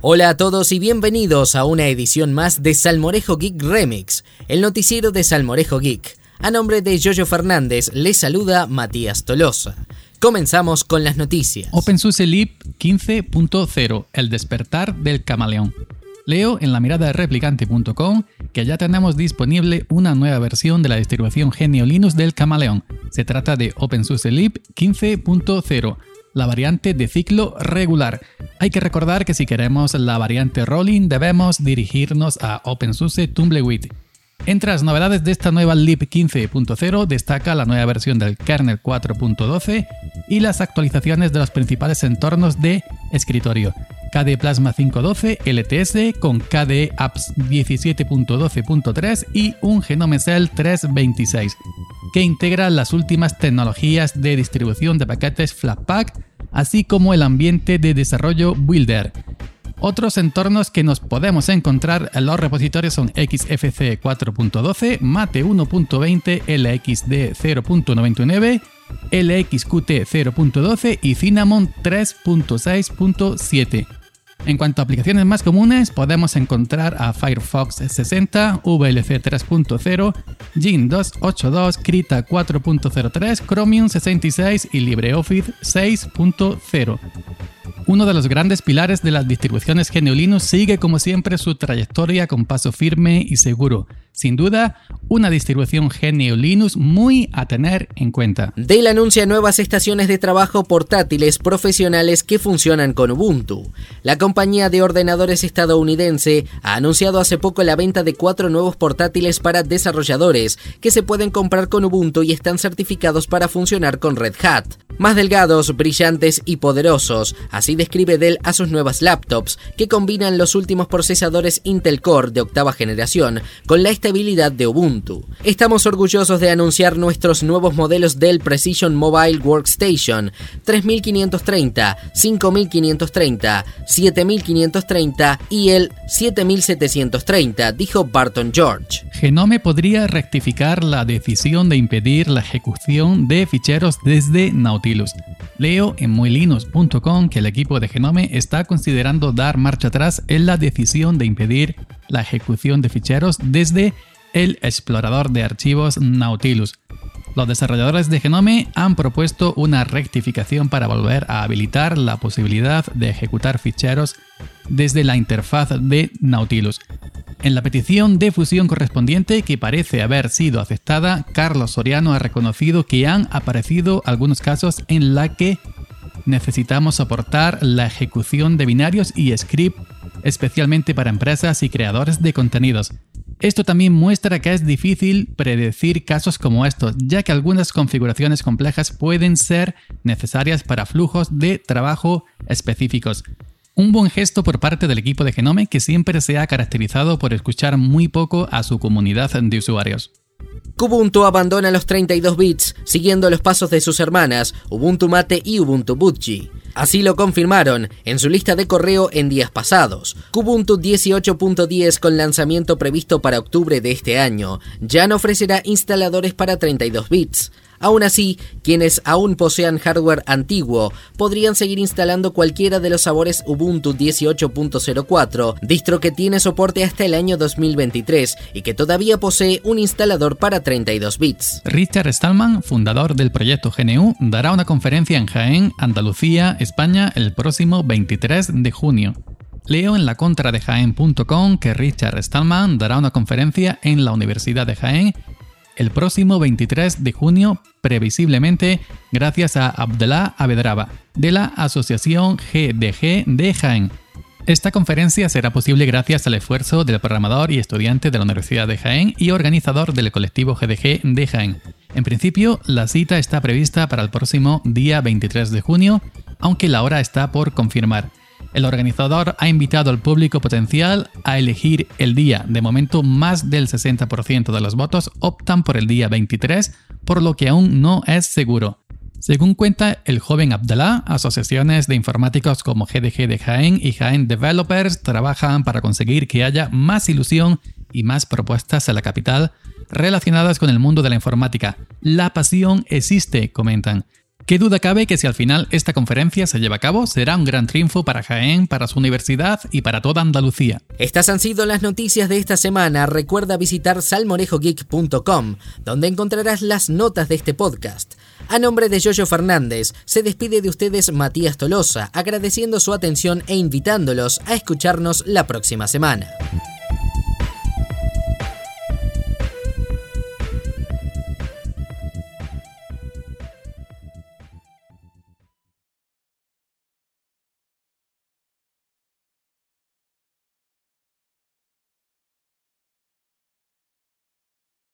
Hola a todos y bienvenidos a una edición más de Salmorejo Geek Remix, el noticiero de Salmorejo Geek. A nombre de Jojo Fernández, les saluda Matías Tolosa. Comenzamos con las noticias. OpenSUSE Leap 15.0, el despertar del camaleón. Leo en la mirada de replicante.com que ya tenemos disponible una nueva versión de la distribución Genio Linux del camaleón. Se trata de OpenSUSE Leap 15.0 la variante de ciclo regular. Hay que recordar que si queremos la variante rolling debemos dirigirnos a OpenSUSE Tumbleweed. Entre las novedades de esta nueva LIP 15.0 destaca la nueva versión del kernel 4.12 y las actualizaciones de los principales entornos de escritorio. KDE Plasma 5.12 LTS con KDE Apps 17.12.3 y un Genome Cell 3.26, que integra las últimas tecnologías de distribución de paquetes Flatpak, así como el ambiente de desarrollo Builder. Otros entornos que nos podemos encontrar en los repositorios son XFC 4.12, Mate 1.20, LXD 0.99, LXQT 0.12 y Cinnamon 3.6.7. En cuanto a aplicaciones más comunes, podemos encontrar a Firefox 60, VLC 3.0, Gin 282, Krita 4.03, Chromium 66 y LibreOffice 6.0. Uno de los grandes pilares de las distribuciones GNU Linux sigue como siempre su trayectoria con paso firme y seguro. Sin duda, una distribución GNU Linux muy a tener en cuenta. Dell anuncia nuevas estaciones de trabajo portátiles profesionales que funcionan con Ubuntu. La compañía de ordenadores estadounidense ha anunciado hace poco la venta de cuatro nuevos portátiles para desarrolladores que se pueden comprar con Ubuntu y están certificados para funcionar con Red Hat. Más delgados, brillantes y poderosos, así describe Dell a sus nuevas laptops, que combinan los últimos procesadores Intel Core de octava generación con la estabilidad de Ubuntu. Estamos orgullosos de anunciar nuestros nuevos modelos Dell Precision Mobile Workstation 3530, 5530, 7530 y el 7730, dijo Barton George. Genome podría rectificar la decisión de impedir la ejecución de ficheros desde Nautilus. Leo en muylinux.com que el equipo de Genome está considerando dar marcha atrás en la decisión de impedir la ejecución de ficheros desde el explorador de archivos Nautilus. Los desarrolladores de Genome han propuesto una rectificación para volver a habilitar la posibilidad de ejecutar ficheros desde la interfaz de Nautilus. En la petición de fusión correspondiente, que parece haber sido aceptada, Carlos Soriano ha reconocido que han aparecido algunos casos en la que necesitamos soportar la ejecución de binarios y script especialmente para empresas y creadores de contenidos. Esto también muestra que es difícil predecir casos como estos, ya que algunas configuraciones complejas pueden ser necesarias para flujos de trabajo específicos. Un buen gesto por parte del equipo de Genome que siempre se ha caracterizado por escuchar muy poco a su comunidad de usuarios. Kubuntu abandona los 32 bits, siguiendo los pasos de sus hermanas Ubuntu Mate y Ubuntu Budgie. Así lo confirmaron en su lista de correo en días pasados. Kubuntu 18.10 con lanzamiento previsto para octubre de este año ya no ofrecerá instaladores para 32 bits. Aún así, quienes aún posean hardware antiguo podrían seguir instalando cualquiera de los sabores Ubuntu 18.04, distro que tiene soporte hasta el año 2023 y que todavía posee un instalador para 32 bits. Richard Stallman, fundador del proyecto GNU, dará una conferencia en Jaén, Andalucía, España, el próximo 23 de junio. Leo en la contra de Jaén.com que Richard Stallman dará una conferencia en la Universidad de Jaén el próximo 23 de junio, previsiblemente gracias a Abdallah Abedraba, de la Asociación GDG de Jaén. Esta conferencia será posible gracias al esfuerzo del programador y estudiante de la Universidad de Jaén y organizador del colectivo GDG de Jaén. En principio, la cita está prevista para el próximo día 23 de junio, aunque la hora está por confirmar. El organizador ha invitado al público potencial a elegir el día. De momento, más del 60% de los votos optan por el día 23, por lo que aún no es seguro. Según cuenta el joven Abdallah, asociaciones de informáticos como GDG de Jaén y Jaén Developers trabajan para conseguir que haya más ilusión y más propuestas en la capital relacionadas con el mundo de la informática. La pasión existe, comentan. Qué duda cabe que si al final esta conferencia se lleva a cabo, será un gran triunfo para Jaén, para su universidad y para toda Andalucía. Estas han sido las noticias de esta semana. Recuerda visitar salmorejogeek.com, donde encontrarás las notas de este podcast. A nombre de Yoyo Fernández, se despide de ustedes Matías Tolosa, agradeciendo su atención e invitándolos a escucharnos la próxima semana.